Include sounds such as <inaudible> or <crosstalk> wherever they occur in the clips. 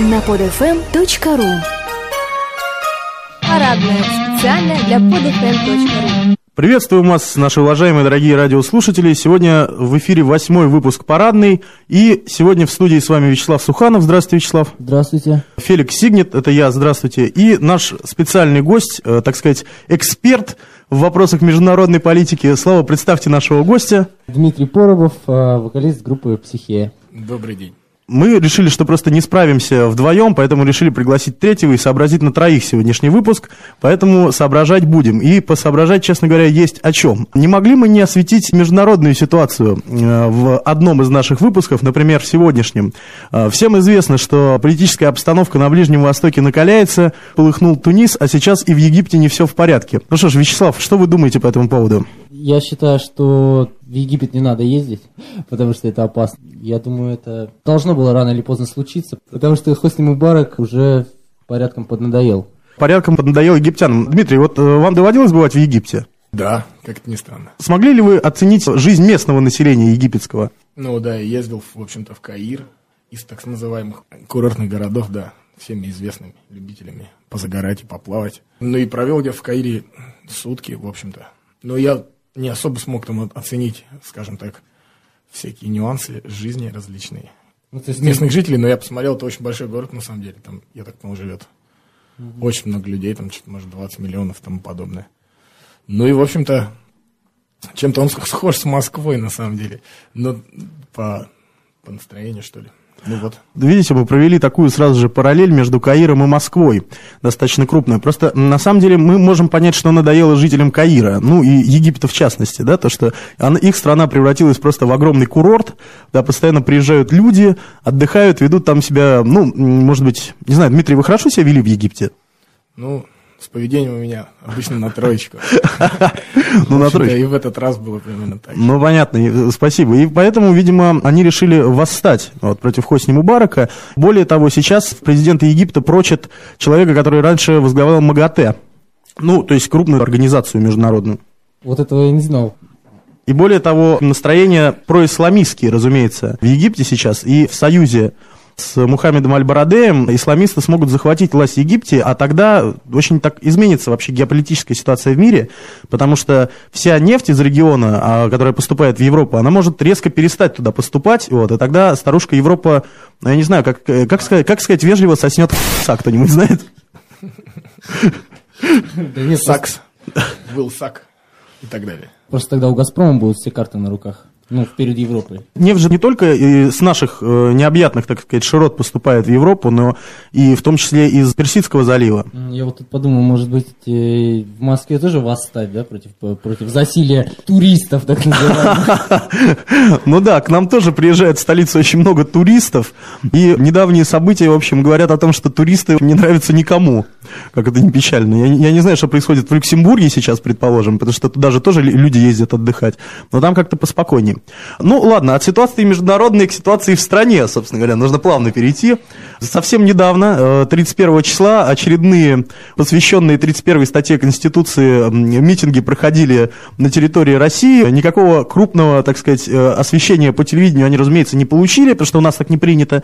на podfm.ru Парадная. Специально для podfm.ru Приветствуем вас, наши уважаемые дорогие радиослушатели. Сегодня в эфире восьмой выпуск «Парадный». И сегодня в студии с вами Вячеслав Суханов. Здравствуйте, Вячеслав. Здравствуйте. Феликс Сигнет, это я, здравствуйте. И наш специальный гость, э, так сказать, эксперт в вопросах международной политики. Слава, представьте нашего гостя. Дмитрий Поробов, э, вокалист группы «Психея». Добрый день. Мы решили, что просто не справимся вдвоем, поэтому решили пригласить третьего и сообразить на троих сегодняшний выпуск, поэтому соображать будем. И посоображать, честно говоря, есть о чем. Не могли мы не осветить международную ситуацию э, в одном из наших выпусков, например, в сегодняшнем. Э, Всем известно, что политическая обстановка на Ближнем Востоке накаляется, полыхнул Тунис, а сейчас и в Египте не все в порядке. Ну что ж, Вячеслав, что вы думаете по этому поводу? Я считаю, что в Египет не надо ездить, <laughs> потому что это опасно. Я думаю, это должно было рано или поздно случиться, потому что Хосни Мубарак уже порядком поднадоел. Порядком поднадоел египтянам. Дмитрий, вот э, вам доводилось бывать в Египте? Да, как-то не странно. Смогли ли вы оценить жизнь местного населения египетского? Ну да, я ездил, в общем-то, в Каир из так называемых курортных городов, да, всеми известными любителями позагорать и поплавать. Ну и провел я в Каире сутки, в общем-то. Но я не особо смог там оценить, скажем так, всякие нюансы жизни различные. Ну, то есть Местных жителей, но я посмотрел, это очень большой город на самом деле, там, я так понимаю, живет очень много людей, там, что-то, может, 20 миллионов и тому подобное. Ну и, в общем-то, чем-то он сх- схож с Москвой, на самом деле. Но по, по настроению, что ли. Ну вот. Видите, мы провели такую сразу же параллель между Каиром и Москвой, достаточно крупную. Просто на самом деле мы можем понять, что надоело жителям Каира, ну и Египта в частности, да, то, что она- их страна превратилась просто в огромный курорт, да, постоянно приезжают люди, отдыхают, ведут там себя, ну, может быть, не знаю, Дмитрий, вы хорошо себя вели в Египте? Ну, с поведением у меня обычно на троечку. <laughs> Ну, на троечку. И в этот раз было примерно так. Ну, понятно, э, спасибо. И поэтому, видимо, они решили восстать вот, против Хосни Мубарака. Более того, сейчас в президенты Египта прочат человека, который раньше возглавлял МАГАТЭ. Ну, то есть крупную организацию международную. Вот этого я не знал. И более того, настроения происламистские, разумеется, в Египте сейчас и в союзе с Мухаммедом Аль-Барадеем исламисты смогут захватить власть в Египте, а тогда очень так изменится вообще геополитическая ситуация в мире, потому что вся нефть из региона, а, которая поступает в Европу, она может резко перестать туда поступать, вот, и тогда старушка Европа, ну, я не знаю, как, э, как, сказать, как сказать вежливо, соснет <laughs> кто-нибудь знает? <laughs> Да нет, Сакс. Был сак. И так далее. Просто тогда у «Газпрома» будут все карты на руках. Ну, перед Европой. Нефть же не только э, с наших э, необъятных, так сказать, широт поступает в Европу, но и в том числе из Персидского залива. Я вот тут подумал, может быть, э, в Москве тоже восстать, да, против, против засилия туристов, так называемых. <laughs> Ну да, к нам тоже приезжает в столицу очень много туристов, и недавние события, в общем, говорят о том, что туристы не нравятся никому, как это не печально. Я, не- я не знаю, что происходит в Люксембурге сейчас, предположим, потому что туда же тоже лю- люди ездят отдыхать, но там как-то поспокойнее. Ну ладно, от ситуации международной к ситуации в стране, собственно говоря, нужно плавно перейти. Совсем недавно, э, 31 числа, очередные, посвященные 31 статье Конституции, митинги проходили на территории России. Никакого крупного, так сказать, э, освещения по телевидению они, разумеется, не получили, потому что у нас так не принято.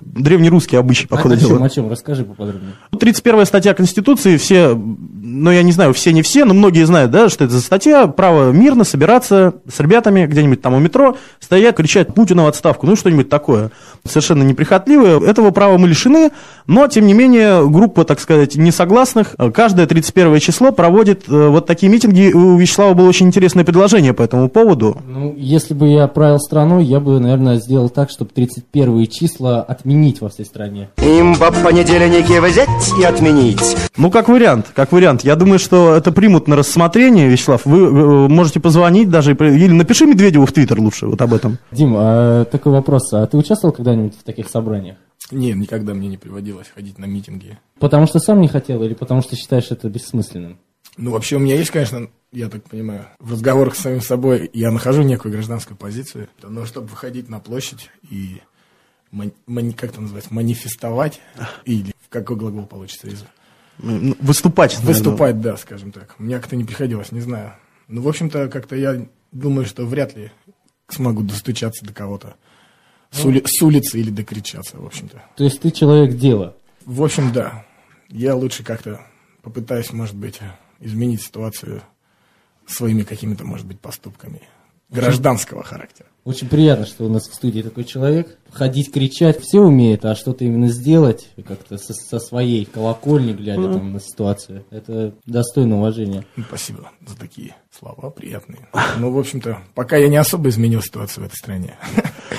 Древнерусский обычай, по А ходу о чем, дела. о чем? Расскажи поподробнее. 31 статья Конституции, все, ну я не знаю, все не все, но многие знают, да, что это за статья, право мирно собираться с ребятами где-нибудь там у метро, стоять, кричать Путину в отставку, ну что-нибудь такое совершенно неприхотливое. Этого права мы лишены, но, тем не менее, группа, так сказать, несогласных, э, каждое 31 число проводит э, вот такие митинги. У Вячеслава было очень интересное предложение по этому поводу. Ну, если бы я правил страной, я бы, наверное, сделал так, чтобы 31 числа отменить во всей стране. Им по понедельнике взять и отменить. Ну, как вариант, как вариант. Я думаю, что это примут на рассмотрение, Вячеслав. Вы э, можете позвонить даже, или напиши Медведеву в Твиттер лучше вот об этом. Дим, а такой вопрос. А ты участвовал когда-нибудь в таких собраниях? Нет, никогда мне не приводилось ходить на митинги. Потому что сам не хотел или потому что считаешь это бессмысленным? Ну, вообще, у меня есть, конечно, я так понимаю, в разговорах с самим собой я нахожу некую гражданскую позицию, но чтобы выходить на площадь и как это называется, манифестовать, <laughs> или какой глагол получится из М, Выступать. наверное. Выступать, да, скажем так. Мне как-то не приходилось, не знаю. Ну, в общем-то, как-то я думаю, что вряд ли смогу достучаться до кого-то. с, ули- с улицы или докричаться, в общем-то. То есть ты человек дела. В общем, да. Я лучше как-то попытаюсь, может быть, изменить ситуацию своими какими-то, может быть, поступками гражданского характера. Очень приятно, что у нас в студии такой человек. Ходить, кричать, все умеет, а что-то именно сделать, как-то со, со своей колокольни, глядя там на ситуацию, это достойно уважения. Ну, спасибо за такие слова, приятные. Ну, в общем-то, пока я не особо изменил ситуацию в этой стране.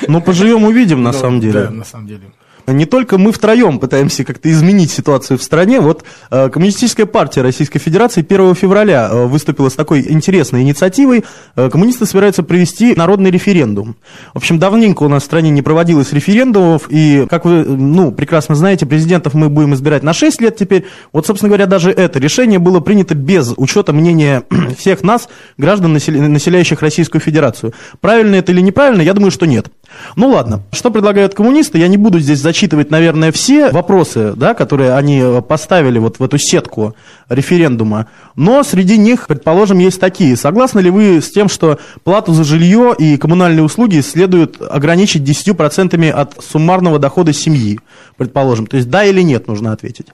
Ну, поживем, увидим, на Но, самом деле. Да, на самом деле. Не только мы втроем пытаемся как-то изменить ситуацию в стране. Вот э, Коммунистическая партия Российской Федерации 1 февраля э, выступила с такой интересной инициативой. Э, коммунисты собираются провести народный референдум. В общем, давненько у нас в стране не проводилось референдумов, и, как вы, ну, прекрасно знаете, президентов мы будем избирать на 6 лет теперь. Вот, собственно говоря, даже это решение было принято без учета мнения <clears throat> всех нас, граждан, насел- населяющих Российскую Федерацию. Правильно это или неправильно, я думаю, что нет. Ну ладно, что предлагают коммунисты? Я не буду здесь зачитывать, наверное, все вопросы, да, которые они э, поставили вот в эту сетку референдума, но среди них, предположим, есть такие. Согласны ли вы с тем, что плату за жилье и коммунальные услуги следует ограничить 10% от суммарного дохода семьи, предположим? То есть да или нет, нужно ответить.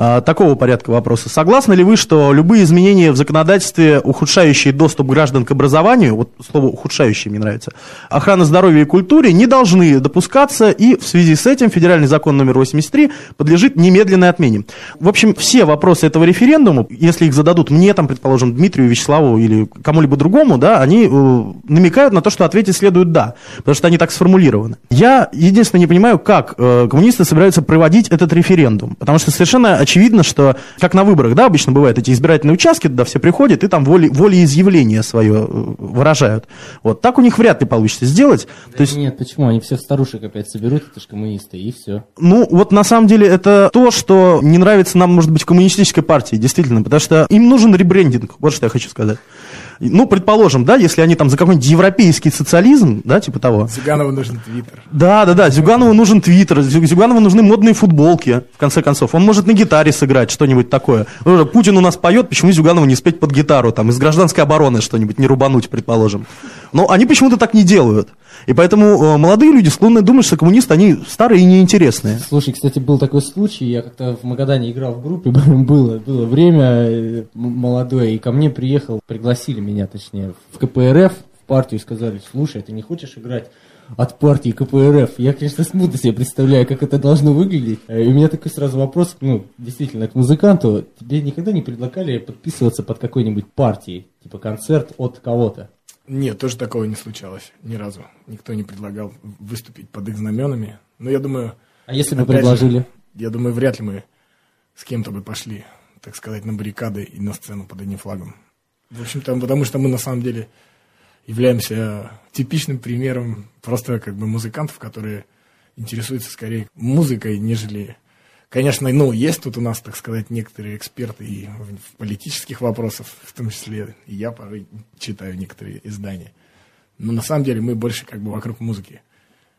А, такого порядка вопроса. Согласны ли вы, что любые изменения в законодательстве, ухудшающие доступ граждан к образованию, вот слово ухудшающие мне нравится, охрана здоровья и культуре не должны допускаться, и в связи с этим федеральный закон номер 83 подлежит немедленной отмене. В общем, все вопросы этого референдума, если их зададут мне, там, предположим, Дмитрию Вячеславу или кому-либо другому, да, они э, намекают на то, что ответить следует «да», потому что они так сформулированы. Я единственное не понимаю, как э, коммунисты собираются проводить этот референдум, потому что совершенно очевидно, что, как на выборах, да, обычно бывают эти избирательные участки, туда все приходят и там воли, волеизъявление свое э, выражают. Вот, так у них вряд ли получится сделать. То есть, Нет, почему? Они всех старушек опять соберут, это же коммунисты, и все. ну, вот на самом деле это то, что не нравится нам, может быть, коммунистической партии, действительно, потому что им нужен ребрендинг, вот что я хочу сказать. Ну, предположим, да, если они там за какой-нибудь европейский социализм, да, типа того, Зюганову нужен твиттер. да, да, да. Зюганову нужен твиттер, Зю- Зюганову нужны модные футболки, в конце концов. Он может на гитаре сыграть что-нибудь такое. Ну, Путин у нас поет, почему Зюганову не спеть под гитару, там, из гражданской обороны что-нибудь, не рубануть, предположим. Но они почему-то так не делают. И поэтому э, молодые люди склонны думать, что коммунисты, они старые и неинтересные. Слушай, кстати, был такой случай, я как-то в Магадане играл в группе, <laughs> было, было время э, молодое, и ко мне приехал, пригласили меня, точнее, в КПРФ, в партию, сказали, слушай, ты не хочешь играть от партии КПРФ? Я, конечно, смутно себе представляю, как это должно выглядеть. Э, И у меня такой сразу вопрос, ну, действительно, к музыканту, тебе никогда не предлагали подписываться под какой-нибудь партией, типа концерт от кого-то? Нет, тоже такого не случалось ни разу. Никто не предлагал выступить под их знаменами. Но я думаю... А если бы опять же, предложили? я думаю, вряд ли мы с кем-то бы пошли, так сказать, на баррикады и на сцену под одним флагом. В общем-то, потому что мы на самом деле являемся типичным примером просто как бы музыкантов, которые интересуются скорее музыкой, нежели... Конечно, ну, есть тут у нас, так сказать, некоторые эксперты и в, политических вопросах, в том числе и я порой читаю некоторые издания. Но на самом деле мы больше как бы вокруг музыки.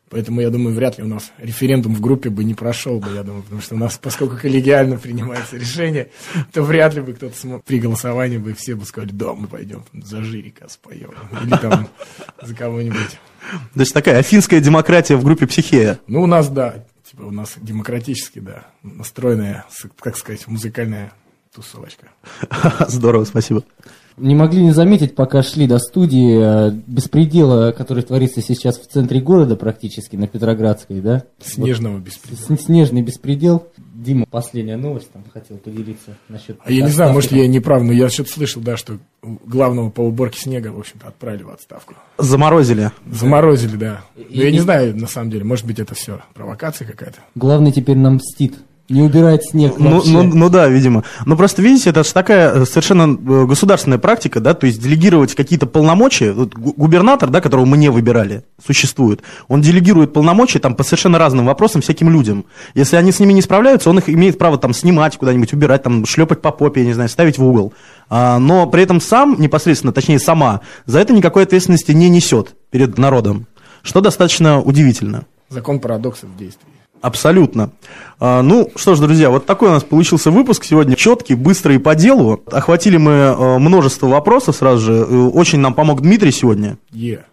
Поэтому, я думаю, вряд ли у нас референдум в группе бы не прошел бы, я думаю, потому что у нас, поскольку коллегиально принимается решение, то вряд ли бы кто-то смог, при голосовании бы все бы сказали, да, мы пойдем за Жирика споем. Или там за кого-нибудь. То есть такая афинская демократия в группе «Психея». Ну, у нас, да, типа у нас демократически, да, настроенная, как сказать, музыкальная тусовочка. <laughs> Здорово, спасибо. Не могли не заметить, пока шли до студии, э, беспредела, который творится сейчас в центре города практически, на Петроградской, да? Снежного беспредела. Вот. С- Снежный беспредел. Дима, последняя новость, там хотел поделиться насчет... А я не знаю, может, я не прав, но я что-то слышал, да, что главного по уборке снега, в общем-то, отправили в отставку. Заморозили. Заморозили, да. Но И- я не и- знаю, на самом деле, может быть, это все провокация какая-то. Главный теперь нам мстит. Не убирает снег Ну, вообще. ну, ну да, видимо. Но просто, видите, это же такая э, совершенно э, государственная практика, да, то есть делегировать какие-то полномочия. Вот гу- губернатор, да, которого мы не выбирали, существует, он делегирует полномочия там по совершенно разным вопросам всяким людям. Если они с ними не справляются, он их имеет право там снимать куда-нибудь, убирать, там шлепать по попе, я не знаю, ставить в угол. А, но при этом сам непосредственно, точнее сама, за это никакой ответственности не несет перед народом, что достаточно удивительно. Закон парадоксов в действии. Абсолютно. А, ну, что ж, друзья, вот такой у нас получился выпуск сегодня. Четкий, быстрый и по делу. Охватили мы э, множество вопросов сразу же. Э, Очень нам помог Дмитрий сегодня. Е.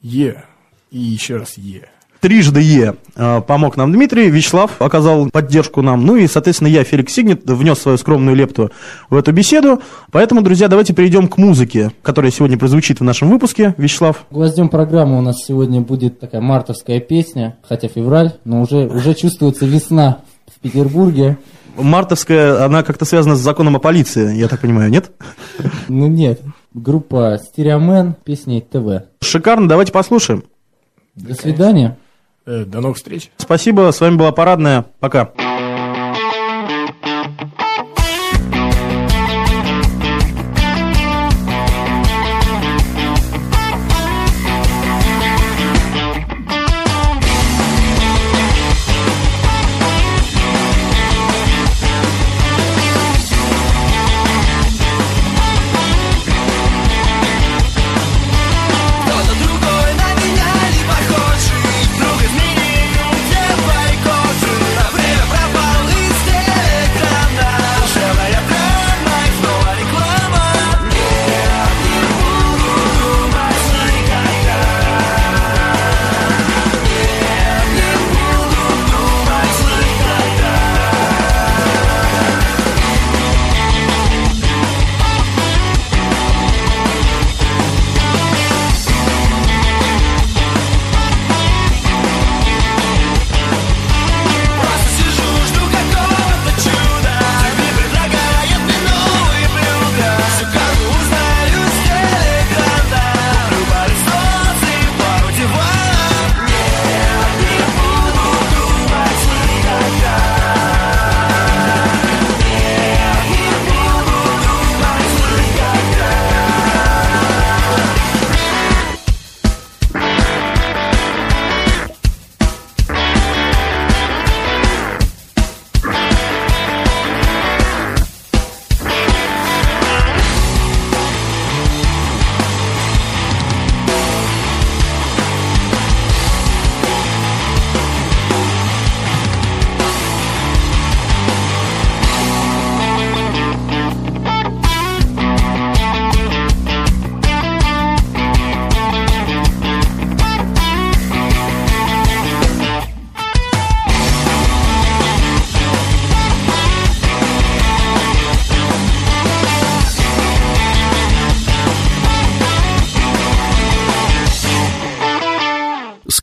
Е. И еще раз Е. трижды Е э, помог нам Дмитрий, Вячеслав оказал поддержку нам, ну и, соответственно, я, Феликс Сигнет, внес свою скромную лепту в эту беседу. Поэтому, друзья, давайте перейдем к музыке, которая сегодня прозвучит в нашем выпуске. Вячеслав. Гвоздем программы у нас сегодня будет такая мартовская песня, хотя февраль, но уже, уже чувствуется весна в Петербурге. Мартовская, она как-то связана с законом о полиции, я так понимаю, нет? Ну нет, группа Стереомен, песня ТВ. Шикарно, давайте послушаем. До свидания. Э, До новых встреч. Спасибо, с вами была Парадная, пока.